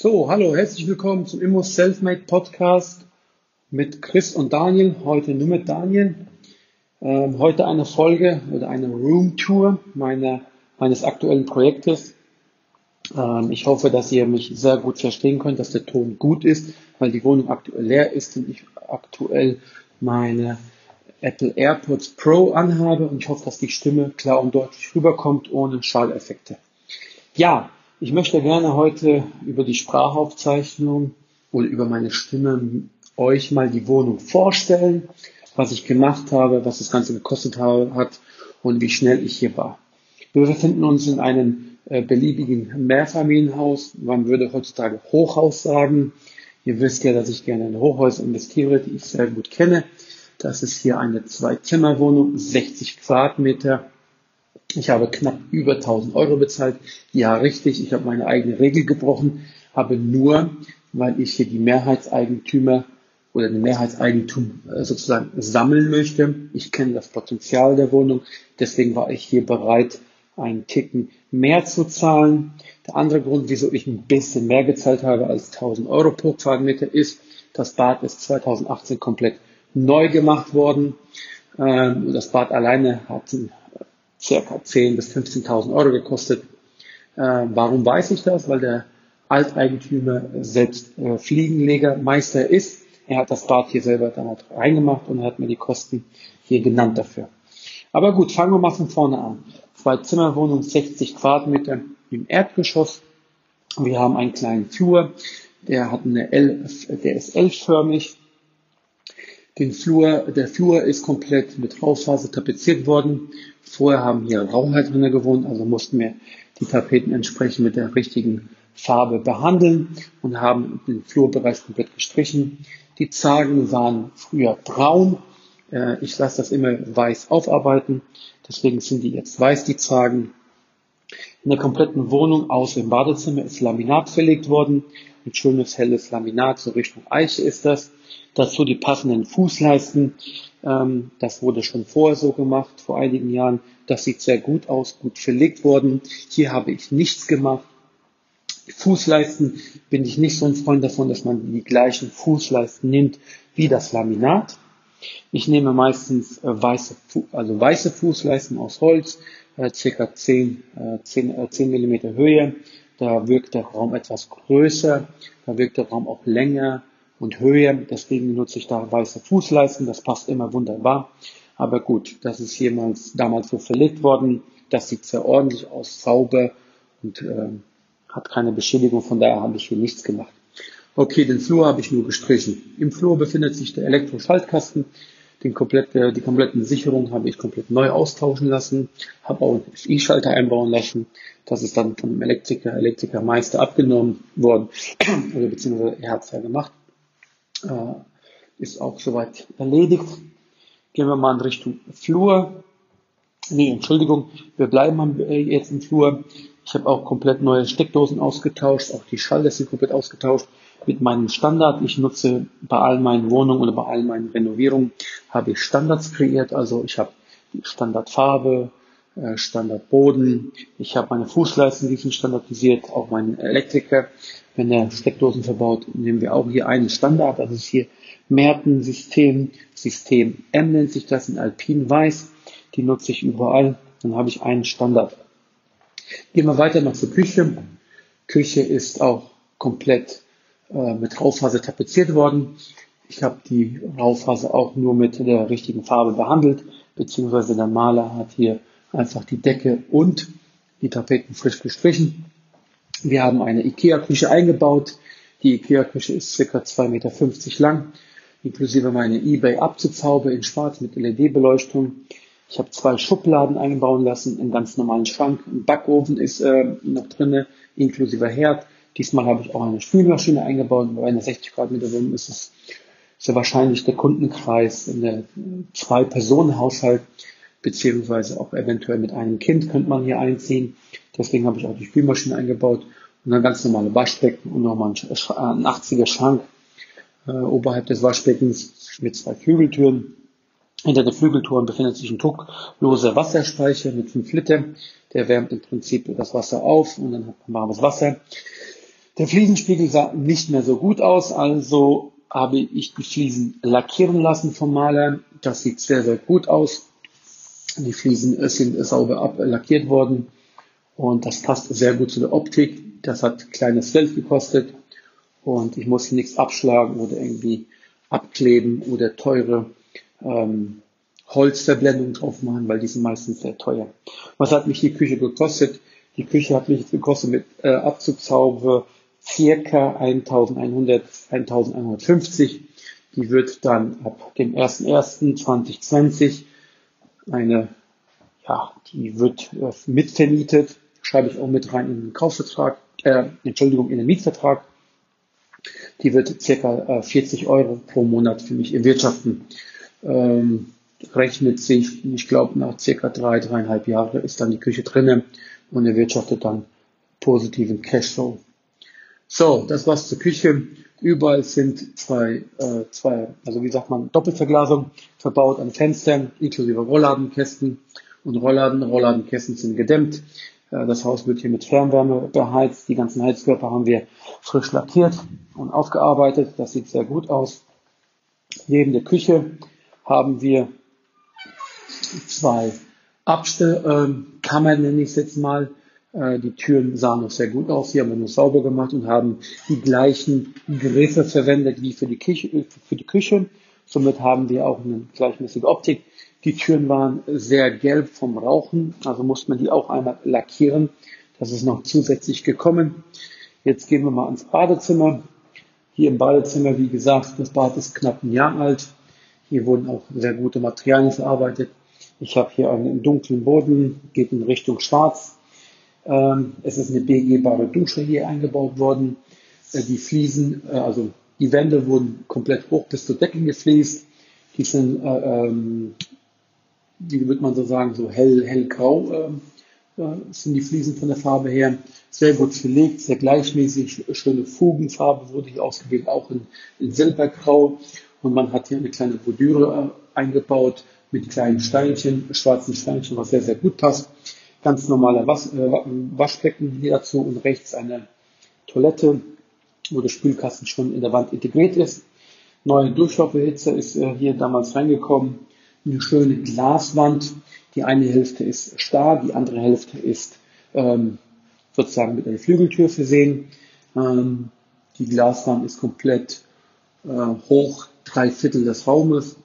So, hallo, herzlich willkommen zum Immo Selfmade Podcast mit Chris und Daniel. Heute nur mit Daniel. Ähm, heute eine Folge oder eine Room Tour meiner, meines aktuellen Projektes. Ähm, ich hoffe, dass ihr mich sehr gut verstehen könnt, dass der Ton gut ist, weil die Wohnung aktuell leer ist und ich aktuell meine Apple AirPods Pro anhabe und ich hoffe, dass die Stimme klar und deutlich rüberkommt, ohne Schalleffekte. Ja, ich möchte gerne heute über die Sprachaufzeichnung oder über meine Stimme euch mal die Wohnung vorstellen, was ich gemacht habe, was das Ganze gekostet hat und wie schnell ich hier war. Wir befinden uns in einem äh, beliebigen Mehrfamilienhaus. Man würde heutzutage Hochhaus sagen. Ihr wisst ja, dass ich gerne in Hochhäuser investiere, die ich sehr gut kenne. Das ist hier eine Zwei-Zimmer-Wohnung, 60 Quadratmeter ich habe knapp über 1000 Euro bezahlt. Ja, richtig, ich habe meine eigene Regel gebrochen, habe nur, weil ich hier die Mehrheitseigentümer oder den Mehrheitseigentum äh, sozusagen sammeln möchte. Ich kenne das Potenzial der Wohnung, deswegen war ich hier bereit, einen Ticken mehr zu zahlen. Der andere Grund, wieso ich ein bisschen mehr gezahlt habe als 1000 Euro pro Quadratmeter, ist, das Bad ist 2018 komplett neu gemacht worden. Ähm, das Bad alleine hat circa 10.000 bis 15.000 Euro gekostet. Äh, warum weiß ich das? Weil der Alteigentümer selbst äh, Fliegenlegermeister ist. Er hat das Bad hier selber damals reingemacht und hat mir die Kosten hier genannt dafür. Aber gut, fangen wir mal von vorne an. Zwei Zimmerwohnung, 60 Quadratmeter im Erdgeschoss. Wir haben einen kleinen Flur, der hat eine L, der ist L-förmig. Den Flur, der Flur ist komplett mit Raufaser tapeziert worden. Vorher haben hier Raucher gewohnt, also mussten wir die Tapeten entsprechend mit der richtigen Farbe behandeln und haben den Flurbereich komplett gestrichen. Die Zagen waren früher braun. Äh, ich lasse das immer weiß aufarbeiten. Deswegen sind die jetzt weiß, die Zagen. In der kompletten Wohnung außer im Badezimmer ist Laminat verlegt worden. Ein schönes helles Laminat, so Richtung Eiche ist das. Dazu die passenden Fußleisten. Ähm, das wurde schon vorher so gemacht, vor einigen Jahren. Das sieht sehr gut aus, gut verlegt worden. Hier habe ich nichts gemacht. Fußleisten bin ich nicht so ein Freund davon, dass man die gleichen Fußleisten nimmt wie das Laminat. Ich nehme meistens äh, weiße, also weiße Fußleisten aus Holz, äh, circa 10, äh, 10, äh, 10 mm Höhe. Da wirkt der Raum etwas größer, da wirkt der Raum auch länger, und Höhe. Deswegen nutze ich da weiße Fußleisten. Das passt immer wunderbar. Aber gut, das ist jemals damals so verlegt worden. Das sieht sehr ordentlich aus, sauber und äh, hat keine Beschädigung. Von daher habe ich hier nichts gemacht. Okay, den Flur habe ich nur gestrichen. Im Flur befindet sich der Elektroschaltkasten. Den komplette, die kompletten Sicherungen habe ich komplett neu austauschen lassen, habe auch einen FI-Schalter einbauen lassen. Das ist dann vom Elektriker, Elektrikermeister abgenommen worden, oder beziehungsweise er hat es ja gemacht äh, ist auch soweit erledigt. Gehen wir mal in Richtung Flur. Nee, Entschuldigung, wir bleiben äh, jetzt im Flur. Ich habe auch komplett neue Steckdosen ausgetauscht, auch die sind komplett ausgetauscht mit meinem Standard. Ich nutze bei all meinen Wohnungen oder bei all meinen Renovierungen habe ich Standards kreiert. Also ich habe Standardfarbe, äh, Standardboden. Ich habe meine Fußleisten, die sind standardisiert, auch meinen Elektriker wenn er Steckdosen verbaut, nehmen wir auch hier einen Standard. Das ist hier Merten-System. System M nennt sich das in Alpin Weiß. Die nutze ich überall. Dann habe ich einen Standard. Gehen wir weiter noch zur Küche. Küche ist auch komplett äh, mit Raufaser tapeziert worden. Ich habe die Raufaser auch nur mit der richtigen Farbe behandelt, beziehungsweise der Maler hat hier einfach die Decke und die Tapeten frisch gestrichen. Wir haben eine IKEA-Küche eingebaut. Die IKEA-Küche ist ca. 2,50 Meter lang, inklusive meine eBay-Abzugshaube in schwarz mit LED-Beleuchtung. Ich habe zwei Schubladen einbauen lassen, einen ganz normalen Schrank. Ein Backofen ist äh, noch drinne, inklusive Herd. Diesmal habe ich auch eine Spülmaschine eingebaut. Bei einer 60 Quadratmeter Wohnung ist es sehr wahrscheinlich der Kundenkreis in der Zwei-Personen-Haushalt, beziehungsweise auch eventuell mit einem Kind könnte man hier einziehen. Deswegen habe ich auch die Spülmaschine eingebaut und dann ganz normale Waschbecken und nochmal ein 80er Schrank äh, oberhalb des Waschbeckens mit zwei Flügeltüren. Hinter den Flügeltüren befindet sich ein druckloser Wasserspeicher mit 5 Liter. Der wärmt im Prinzip das Wasser auf und dann hat man warmes Wasser. Der Fliesenspiegel sah nicht mehr so gut aus, also habe ich die Fliesen lackieren lassen vom Maler. Das sieht sehr, sehr gut aus. Die Fliesen sind sauber ablackiert worden und das passt sehr gut zu der Optik. Das hat kleines Geld gekostet und ich muss nichts abschlagen oder irgendwie abkleben oder teure ähm, Holzverblendung drauf machen, weil die sind meistens sehr teuer. Was hat mich die Küche gekostet? Die Küche hat mich gekostet mit äh, Abzugshaube circa 1100, 1150. Die wird dann ab dem 01.01.2020 eine, ja, die wird äh, mitvermietet, schreibe ich auch mit rein in den Kaufvertrag, äh, Entschuldigung, in den Mietvertrag. Die wird circa äh, 40 Euro pro Monat für mich erwirtschaften. Ähm, rechnet sich, ich glaube, nach circa drei, dreieinhalb Jahren ist dann die Küche drinnen und erwirtschaftet dann positiven Cashflow. So, das war's zur Küche. Überall sind zwei, äh, zwei, also wie sagt man, Doppelverglasung verbaut an Fenstern, inklusive Rollladenkästen und Rollladen. Rollladenkästen sind gedämmt. Äh, das Haus wird hier mit Fernwärme beheizt. Die ganzen Heizkörper haben wir frisch lackiert und aufgearbeitet. Das sieht sehr gut aus. Neben der Küche haben wir zwei Abstellkammern, nenne ich es jetzt mal. Äh, die Türen sahen noch sehr gut aus. Die haben nur sauber gemacht und haben die gleichen Griffe verwendet wie für die, Küche, für die Küche. Somit haben wir auch eine gleichmäßige Optik. Die Türen waren sehr gelb vom Rauchen, also musste man die auch einmal lackieren. Das ist noch zusätzlich gekommen. Jetzt gehen wir mal ans Badezimmer. Hier im Badezimmer, wie gesagt, das Bad ist knapp ein Jahr alt. Hier wurden auch sehr gute Materialien verarbeitet. Ich habe hier einen dunklen Boden, geht in Richtung Schwarz. Ähm, es ist eine begehbare Dusche hier eingebaut worden. Äh, die Fliesen, äh, also die Wände wurden komplett hoch bis zur Decke gefliest. Die sind, äh, ähm, wie würde man so sagen, so hell, hellgrau sind die Fliesen von der Farbe her. Sehr gut verlegt, sehr gleichmäßig, schöne Fugenfarbe wurde hier ausgewählt, auch in, in Silbergrau. Und man hat hier eine kleine Bordüre eingebaut mit kleinen Steinchen, schwarzen Steinchen, was sehr, sehr gut passt ganz normaler Was, äh, Waschbecken hier dazu und rechts eine Toilette, wo der Spülkasten schon in der Wand integriert ist. Neue Durchlauferhitzer ist äh, hier damals reingekommen. Eine schöne Glaswand. Die eine Hälfte ist starr, die andere Hälfte ist ähm, sozusagen mit einer Flügeltür versehen. Ähm, die Glaswand ist komplett äh, hoch, drei Viertel des Raumes.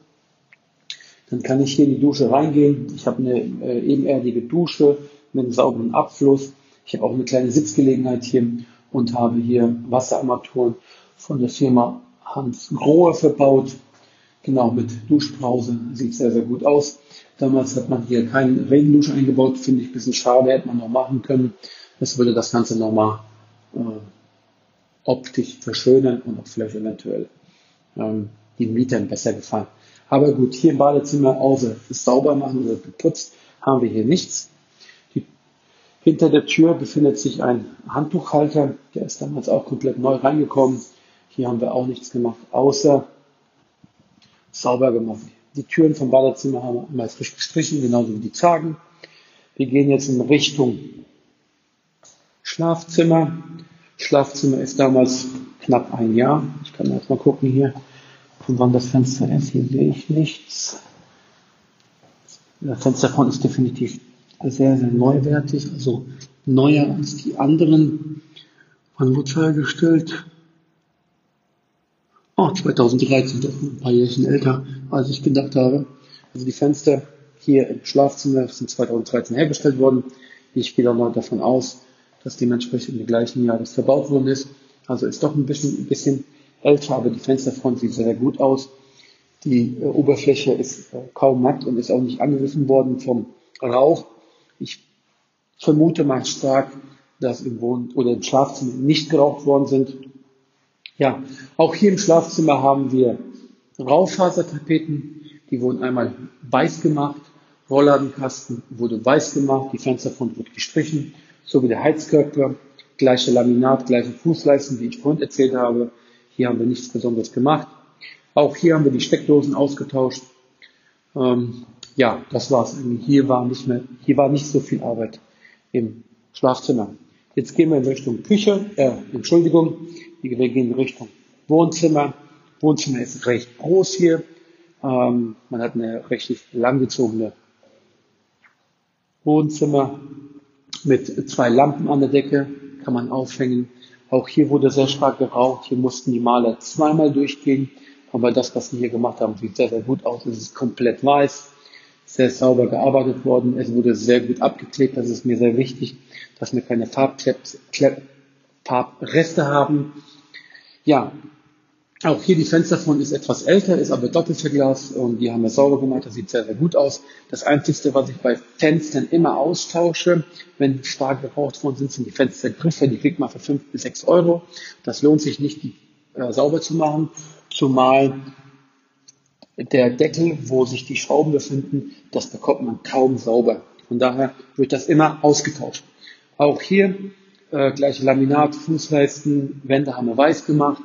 Dann kann ich hier in die Dusche reingehen. Ich habe eine äh, ebenerdige Dusche mit einem sauberen Abfluss. Ich habe auch eine kleine Sitzgelegenheit hier und habe hier Wasserarmaturen von der Firma Hans Grohe verbaut. Genau, mit Duschbrause. Sieht sehr, sehr gut aus. Damals hat man hier keinen Regendusche eingebaut. Finde ich ein bisschen schade. Hätte man noch machen können. Das würde das Ganze nochmal äh, optisch verschönern und auch vielleicht eventuell ähm, den Mietern besser gefallen. Aber gut, hier im Badezimmer, außer sauber machen oder geputzt, haben wir hier nichts. Die, hinter der Tür befindet sich ein Handtuchhalter, der ist damals auch komplett neu reingekommen. Hier haben wir auch nichts gemacht, außer sauber gemacht. Die Türen vom Badezimmer haben wir einmal frisch gestrichen, genauso wie die Zagen. Wir gehen jetzt in Richtung Schlafzimmer. Schlafzimmer ist damals knapp ein Jahr. Ich kann jetzt mal gucken hier. Von wann das Fenster ist, hier sehe ich nichts. Das Fenster vorne ist definitiv sehr, sehr neuwertig, also neuer als die anderen. Wurde es hergestellt? Oh, 2013, doch ein paar Jährchen älter, als ich gedacht habe. Also die Fenster hier im Schlafzimmer sind 2013 hergestellt worden. Ich gehe mal davon aus, dass dementsprechend im gleichen Jahr das verbaut worden ist. Also ist doch ein bisschen, ein bisschen älter, aber die Fensterfront sieht sehr gut aus. Die äh, Oberfläche ist äh, kaum matt und ist auch nicht angegriffen worden vom Rauch. Ich vermute mal stark, dass im Wohn- oder im Schlafzimmer nicht geraucht worden sind. Ja, auch hier im Schlafzimmer haben wir Raufasertapeten, die wurden einmal weiß gemacht, Rollladenkasten wurde weiß gemacht, die Fensterfront wurde gestrichen, sowie der Heizkörper, gleiche Laminat, gleiche Fußleisten, wie ich vorhin erzählt habe. Hier haben wir nichts Besonderes gemacht. Auch hier haben wir die Steckdosen ausgetauscht. Ähm, ja, das war's. Hier war nicht mehr, hier war nicht so viel Arbeit im Schlafzimmer. Jetzt gehen wir in Richtung Küche, äh, Entschuldigung, wir gehen in Richtung Wohnzimmer. Wohnzimmer ist recht groß hier. Ähm, man hat eine recht langgezogene Wohnzimmer mit zwei Lampen an der Decke, kann man aufhängen. Auch hier wurde sehr stark geraucht. Hier mussten die Maler zweimal durchgehen. Aber das, was sie hier gemacht haben, sieht sehr, sehr gut aus. Es ist komplett weiß, sehr sauber gearbeitet worden. Es wurde sehr gut abgeklebt. Das ist mir sehr wichtig, dass wir keine Farbreste haben. Ja, auch hier die Fensterfront ist etwas älter, ist aber Doppelverglas und die haben wir sauber gemacht. Das sieht sehr, sehr gut aus. Das Einzige, was ich bei Fenstern immer austausche, wenn stark geraucht worden sind, sind die Fenstergriffe. Die kriegt man für fünf bis sechs Euro. Das lohnt sich nicht, die äh, sauber zu machen, zumal der Deckel, wo sich die Schrauben befinden, das bekommt man kaum sauber. Von daher wird das immer ausgetauscht. Auch hier äh, gleiche Laminat, Fußleisten, Wände haben wir weiß gemacht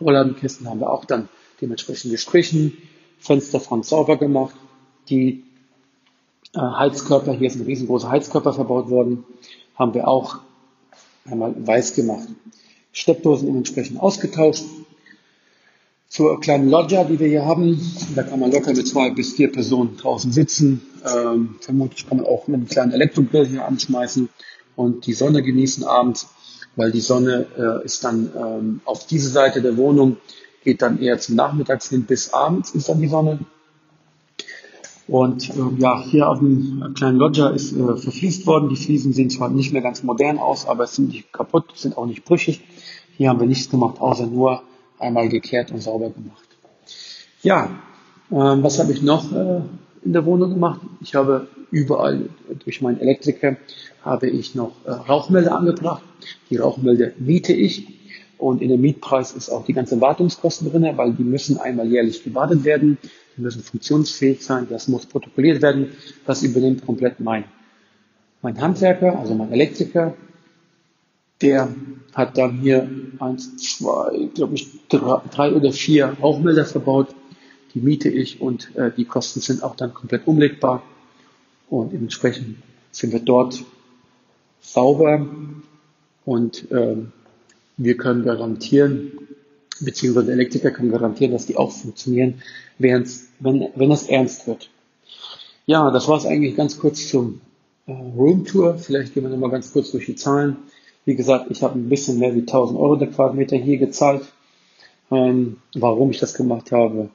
Rollladenkisten haben wir auch dann dementsprechend gestrichen, Fensterfront sauber gemacht. Die äh, Heizkörper, hier ist ein riesengroßer Heizkörper verbaut worden, haben wir auch einmal weiß gemacht. Steckdosen dementsprechend ausgetauscht. Zur kleinen Loggia, die wir hier haben, da kann man locker mit zwei bis vier Personen draußen sitzen. Ähm, vermutlich kann man auch mit einem kleinen Elektrogrill hier anschmeißen und die Sonne genießen abends weil die Sonne äh, ist dann ähm, auf diese Seite der Wohnung, geht dann eher zum Nachmittags hin bis abends ist dann die Sonne. Und äh, ja, hier auf dem kleinen Loggia ist äh, verfließt worden. Die Fliesen sehen zwar nicht mehr ganz modern aus, aber es sind nicht kaputt, sind auch nicht brüchig. Hier haben wir nichts gemacht, außer nur einmal gekehrt und sauber gemacht. Ja, äh, was habe ich noch äh, in der Wohnung gemacht? Ich habe überall durch meinen Elektriker habe ich noch äh, Rauchmelder angebracht. Die Rauchmelder miete ich und in dem Mietpreis ist auch die ganze Wartungskosten drin, weil die müssen einmal jährlich gewartet werden, die müssen funktionsfähig sein, das muss protokolliert werden, das übernimmt komplett mein, mein Handwerker, also mein Elektriker. Der hat dann hier eins, zwei, glaube ich, drei, drei oder vier Rauchmelder verbaut. Die miete ich und äh, die Kosten sind auch dann komplett umlegbar und dementsprechend sind wir dort sauber und äh, wir können garantieren, beziehungsweise Elektriker kann garantieren, dass die auch funktionieren, wenn, wenn es ernst wird. Ja, das war es eigentlich ganz kurz zum äh, Roomtour. Vielleicht gehen wir nochmal ganz kurz durch die Zahlen. Wie gesagt, ich habe ein bisschen mehr wie 1000 Euro der Quadratmeter hier gezahlt. Ähm, warum ich das gemacht habe,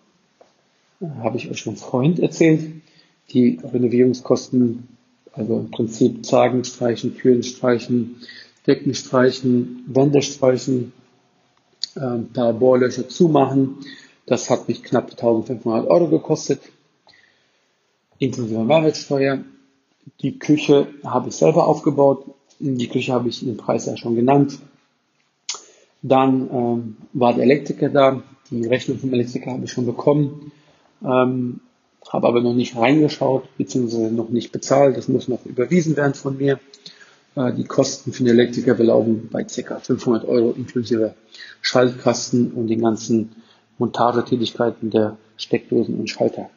habe ich euch schon vorhin erzählt. Die Renovierungskosten also im Prinzip Zagen streichen, Türen streichen, Decken streichen, Wände streichen, äh, ein paar Bohrlöcher zumachen. Das hat mich knapp 1500 Euro gekostet, inklusive Mehrwertsteuer. Die Küche habe ich selber aufgebaut. Die Küche habe ich den Preis ja schon genannt. Dann ähm, war der Elektriker da. Die Rechnung vom Elektriker habe ich schon bekommen. Ähm, habe aber noch nicht reingeschaut, beziehungsweise noch nicht bezahlt. Das muss noch überwiesen werden von mir. Äh, die Kosten für den Elektriker belaufen bei ca. 500 Euro inklusive Schaltkasten und den ganzen Montagetätigkeiten der Steckdosen und Schalter.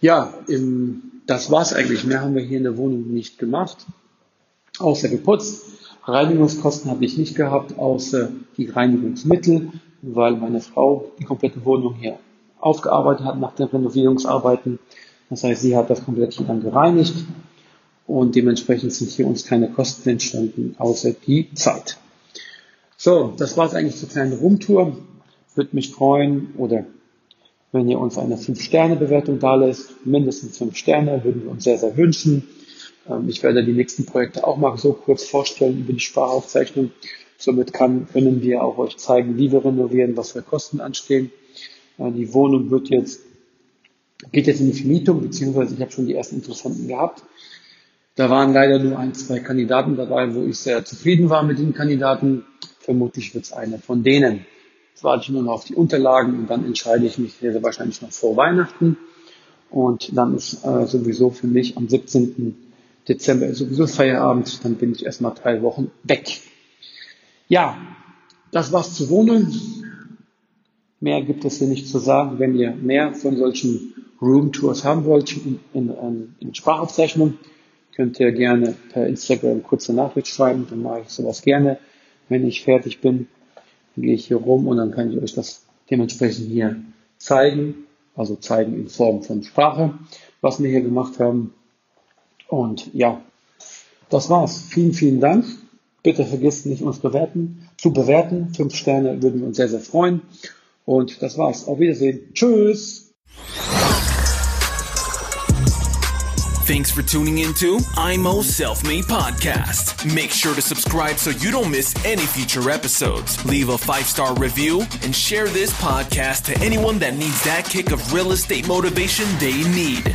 Ja, im, das war's eigentlich. Mehr haben wir hier in der Wohnung nicht gemacht, außer geputzt. Reinigungskosten habe ich nicht gehabt, außer die Reinigungsmittel, weil meine Frau die komplette Wohnung hier aufgearbeitet hat nach den Renovierungsarbeiten. Das heißt, sie hat das komplett dann gereinigt und dementsprechend sind hier uns keine Kosten entstanden, außer die Zeit. So, das war es eigentlich zur kleinen Rumtour. Würde mich freuen oder wenn ihr uns eine 5-Sterne-Bewertung da lässt, mindestens 5 Sterne, würden wir uns sehr, sehr wünschen. Ähm, ich werde die nächsten Projekte auch mal so kurz vorstellen über die Sparaufzeichnung. Somit kann, können wir auch euch zeigen, wie wir renovieren, was für Kosten anstehen. Die Wohnung wird jetzt Geht jetzt in die Vermietung, beziehungsweise ich habe schon die ersten Interessenten gehabt. Da waren leider nur ein, zwei Kandidaten dabei, wo ich sehr zufrieden war mit den Kandidaten. Vermutlich wird es einer von denen. Jetzt warte ich nur noch auf die Unterlagen und dann entscheide ich mich sehr, wahrscheinlich noch vor Weihnachten. Und dann ist äh, sowieso für mich am 17. Dezember sowieso Feierabend. Dann bin ich erstmal drei Wochen weg. Ja, das war's zu Wohnen. Mehr gibt es hier nicht zu sagen. Wenn ihr mehr von solchen Room Tours haben wollt in, in, in Sprachaufzeichnung, könnt ihr gerne per Instagram kurze Nachricht schreiben. Dann mache ich sowas gerne. Wenn ich fertig bin, dann gehe ich hier rum und dann kann ich euch das dementsprechend hier zeigen. Also zeigen in Form von Sprache, was wir hier gemacht haben. Und ja, das war's. Vielen, vielen Dank. Bitte vergisst nicht, uns bewerten, zu bewerten. Fünf Sterne würden wir uns sehr, sehr freuen. Und das war's. Auf Wiedersehen. Tschüss. Thanks for tuning into IMO Self Made Podcast. Make sure to subscribe so you don't miss any future episodes. Leave a five star review and share this podcast to anyone that needs that kick of real estate motivation they need.